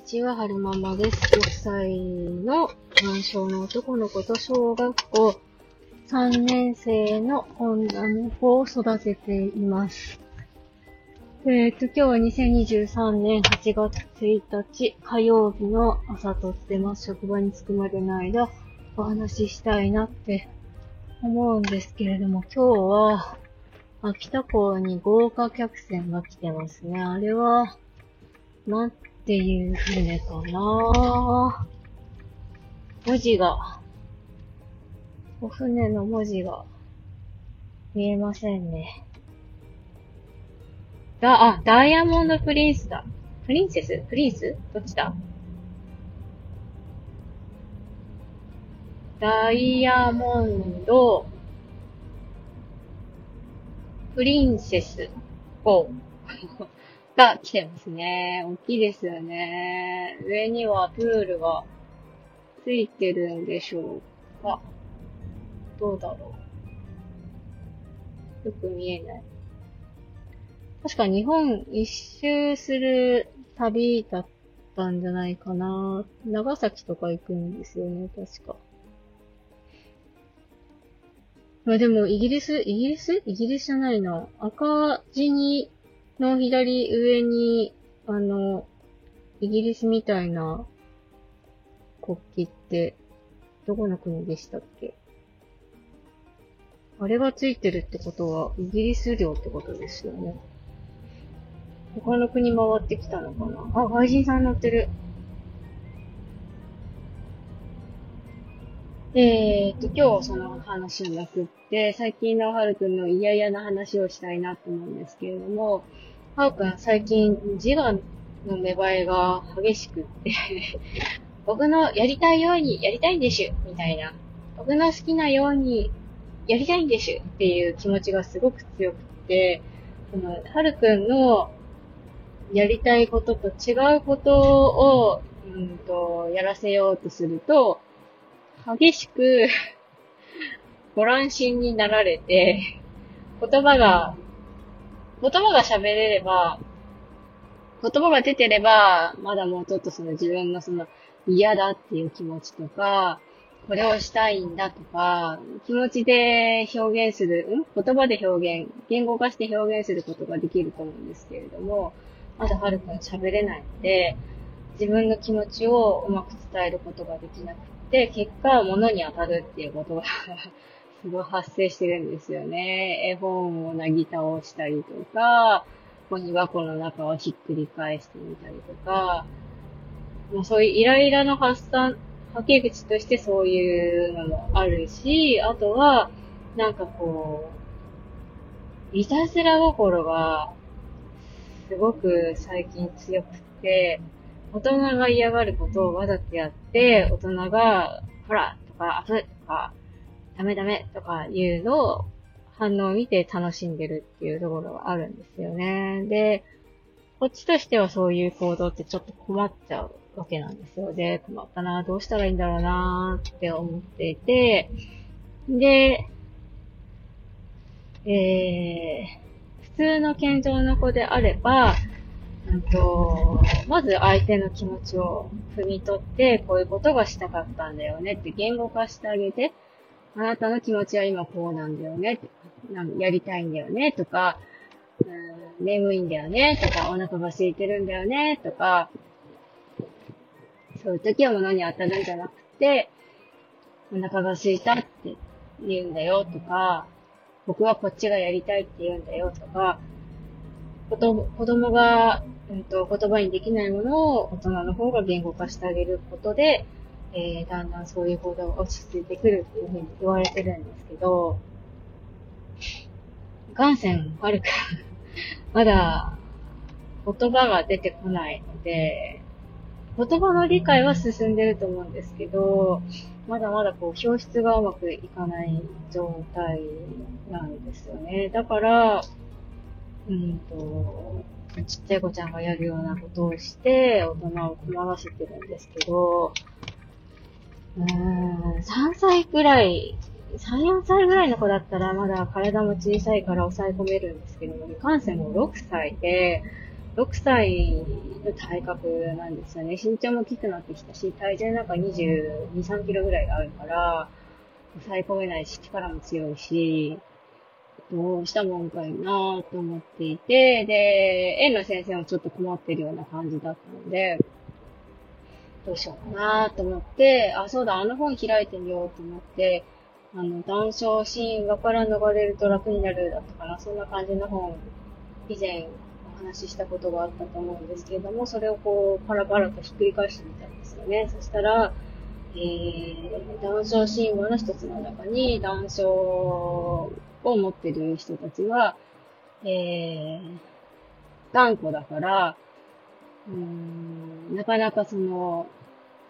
にちは、はるままです。6歳の男性の男の子と小学校3年生の女の子を育てています。えっ、と、今日は2023年8月1日火曜日の朝撮ってます。職場に着くまでの間お話ししたいなって思うんですけれども、今日は秋田港に豪華客船が来てますね。あれは、なんっていう船かな。文字が、お船の文字が見えませんね。だ、あ、ダイヤモンドプリンスだ。プリンセス？プリンス？どっちだ？ダイヤモンド、プリンセス。号が来てますね。大きいですよね。上にはプールがついてるんでしょうかどうだろうよく見えない。確か日本一周する旅だったんじゃないかな。長崎とか行くんですよね、確か。まあでも、イギリス、イギリス？イギリスじゃないな。赤字に、の左上に、あの、イギリスみたいな国旗って、どこの国でしたっけ？あれがついてるってことは、イギリス領ってことですよね。他の国回ってきたのかな？あ、外人さん乗ってる。えーっと、今日その話じゃなくって、最近のはるくんの嫌々な話をしたいなと思うんですけれども、はるくん最近自我の芽生えが激しくって、僕のやりたいようにやりたいんでしゅみたいな。僕の好きなようにやりたいんでしゅっていう気持ちがすごく強くって、その、はるくんのやりたいことと違うことを、うんと、やらせようとすると、激しく ご乱心になられて、言葉が、言葉が喋れれば、言葉が出てれば、まだもうちょっとその自分のその嫌だっていう気持ちとか、これをしたいんだとか、気持ちで表現する、ん？言葉で表現、言語化して表現することができると思うんですけれども、まだはるくん喋れないので、自分の気持ちをうまく伝えることができなくて、結果、物に当たるっていうことがすごい発生してるんですよね。絵本をなぎ倒したりとか、ゴミ箱の中をひっくり返してみたりとか、もうそういうイライラの発散、はけ口としてそういうのもあるし、あとは、なんかこう、いたずら心が、すごく最近強くて、大人が嫌がることをわざとやって、大人が、ほら、とか、あふとか、ダメダメとかいうのを、反応を見て楽しんでるっていうところがあるんですよね。で、こっちとしてはそういう行動ってちょっと困っちゃうわけなんですよ。で、困ったな、どうしたらいいんだろうなって思っていて、で、えー、普通の健常の子であれば、うんと、まず相手の気持ちを汲み取って、こういうことがしたかったんだよねって言語化してあげて、あなたの気持ちは今こうなんだよね、なんやりたいんだよねとか、うん眠いんだよねとか、お腹が空いてるんだよねとか、そういう時は物に当たるんじゃなくて、お腹が空いたって言うんだよとか、僕はこっちがやりたいって言うんだよとか、子供子供が、うん、と言葉にできないものを大人の方が言語化してあげることで、えー、だんだんそういう行動が落ち着いてくるっていうふうに言われてるんですけど、元線悪く、まだ言葉が出てこないので、言葉の理解は進んでると思うんですけど、まだまだこう表出がうまくいかない状態なんですよね。だから、うんと、ちっちゃい子ちゃんがやるようなことをして、大人を困らせてるんですけど、うーん、3歳くらい、3、4歳ぐらいの子だったらまだ体も小さいから抑え込めるんですけども、いかんせんも6歳で、6歳の体格なんですよね。身長も大きくなってきたし、体重なんか22、3キロぐらいあるから、抑え込めないし、力も強いし、どうしたもんかいなぁと思っていて、で、園の先生もちょっと困ってるような感じだったので、どうしようかなと思って、あ、そうだ、あの本開いてみようと思って、あの、談笑神話から逃れると楽になるだったかな、そんな感じの本、以前お話ししたことがあったと思うんですけれども、それをこう、パラパラとひっくり返してみたんですよね。そしたら、えー、談笑神話の一つの中に、談笑を持ってる人たちは、えー、頑固だから、うん、なかなかその、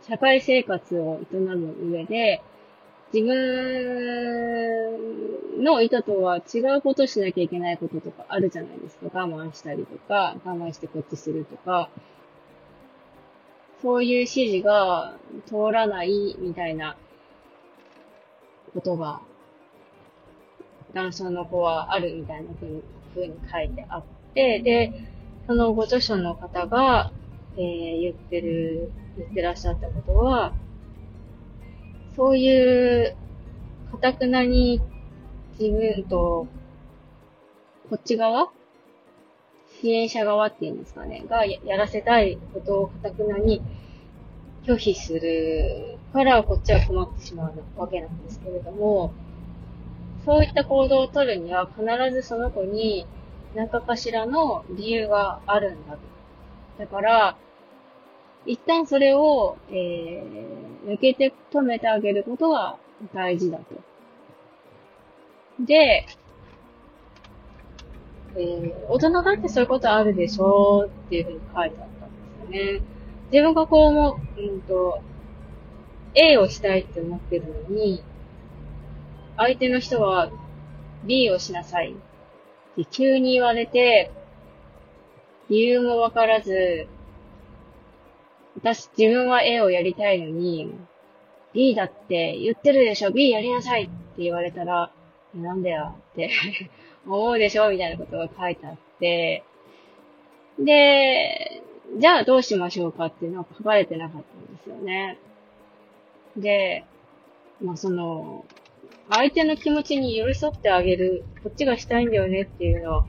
社会生活を営む上で、自分の意図とは違うことしなきゃいけないこととかあるじゃないですか。我慢したりとか、我慢してこっちするとか、そういう指示が通らないみたいなことが男性の子はあるみたいな風に風に書いてあって、で、そのご著書の方が、えー、言ってる、言ってらっしゃったことは、そういう、かたくなに自分と、こっち側支援者側っていうんですかね、がやらせたいことをかたくなに拒否するからこっちは困ってしまうわけなんですけれども、そういった行動をとるには必ずその子に何かかしらの理由があるんだと。だから、一旦それを、えー、抜けて止めてあげることが大事だと。で、えー、大人だってそういうことあるでしょうっていうふうに書いてあったんですよね。自分がこう思う、うんと、A をしたいって思ってるのに、相手の人は B をしなさいって急に言われて、理由もわからず、私自分は A をやりたいのに、B だって言ってるでしょ ?B やりなさいって言われたら、なんだよって 思うでしょみたいなことが書いてあって、で、じゃあどうしましょうかっていうのは書かれてなかったんですよね。で、まあその、相手の気持ちに寄り添ってあげる、こっちがしたいんだよねっていうのは、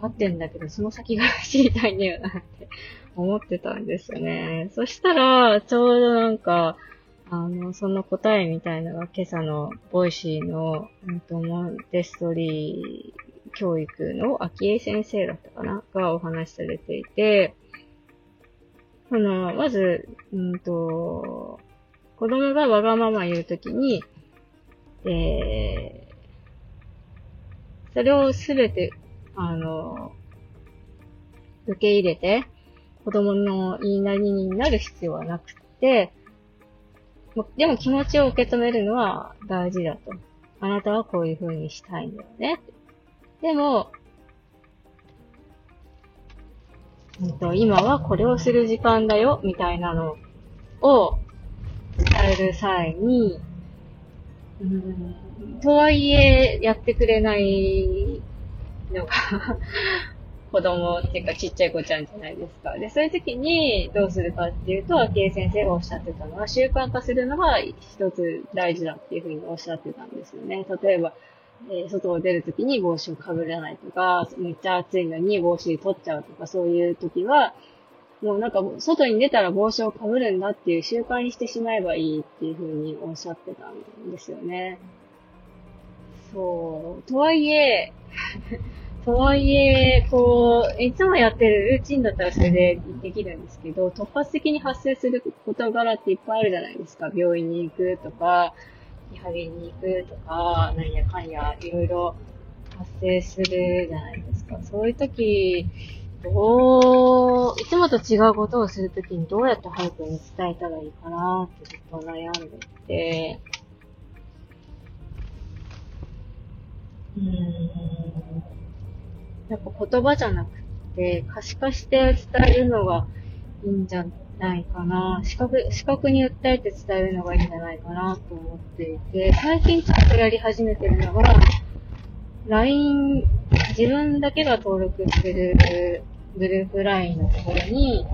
分かってんだけど、その先が知りたいんだよなって思ってたんですよね。そしたら、ちょうどなんか、あの、その答えみたいなのが今朝の Voicy の、うんと、モンテッソーリ教育のあきえ先生だったかな？がお話しされていて、あの、まず、うんと、子供がわがまま言うときに、えー、それをすべて、あの、受け入れて、子供の言いなりになる必要はなくて、でも気持ちを受け止めるのは大事だと。あなたはこういう風にしたいんだよね。でも、今はこれをする時間だよ、みたいなのを伝える際に、うん、とはいえ、やってくれない 子供っていうかちっちゃい子ちゃんじゃないですか。で、そういう時にどうするかっていうと、昭恵先生がおっしゃってたのは、習慣化するのが一つ大事だっていうふうにおっしゃってたんですよね。例えば、えー、外を出るときに帽子をかぶらないとか、めっちゃ暑いのに帽子取っちゃうとか、そういう時は、もうなんか、外に出たら帽子をかぶるんだっていう習慣にしてしまえばいいっていうふうにおっしゃってたんですよね。そう。とはいえ、とはいえ、こう、いつもやってるルーチンだったらそれでできるんですけど、突発的に発生する事柄っていっぱいあるじゃないですか。病院に行くとか、リハビリに行くとか、なんやかんや、いろいろ発生するじゃないですか。そういう時、どう、いつもと違うことをするときにどうやって早くに伝えたらいいかなってずっと悩んでて、うーん。やっぱ言葉じゃなくて、可視化して伝えるのがいいんじゃないかな。視覚、視覚に訴えて伝えるのがいいんじゃないかなと思っていて、最近ちょっとやり始めてるのが、LINE、自分だけが登録してるグループラインのところに、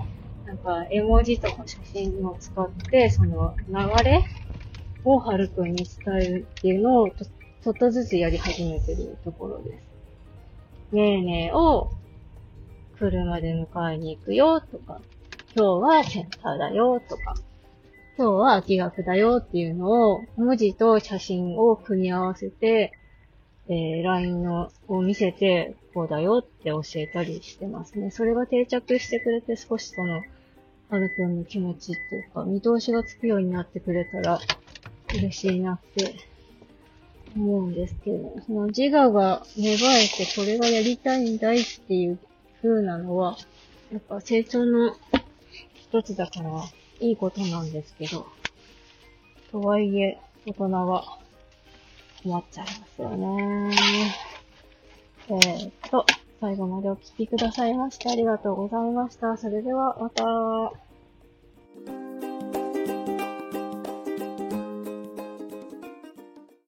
なんか絵文字とか写真を使って、その流れをはるくんに伝えるっていうのをちょっとずつやり始めてるところです。ねえねえを車で迎えに行くよとか、今日はセンターだよとか、今日は秋学だよっていうのを文字と写真を組み合わせて、えー、LINE のを見せて、こうだよって教えたりしてますね。それが定着してくれて少しその、はるくんの気持ちっていうか、見通しがつくようになってくれたら嬉しいなって思うんですけど、その自我が芽生えてこれがやりたいんだいっていう風なのは、やっぱ成長の一つだから、いいことなんですけど、とはいえ、大人は困っちゃいますよね。えー、っと、最後までお聴きくださいましてありがとうございました。それではまた。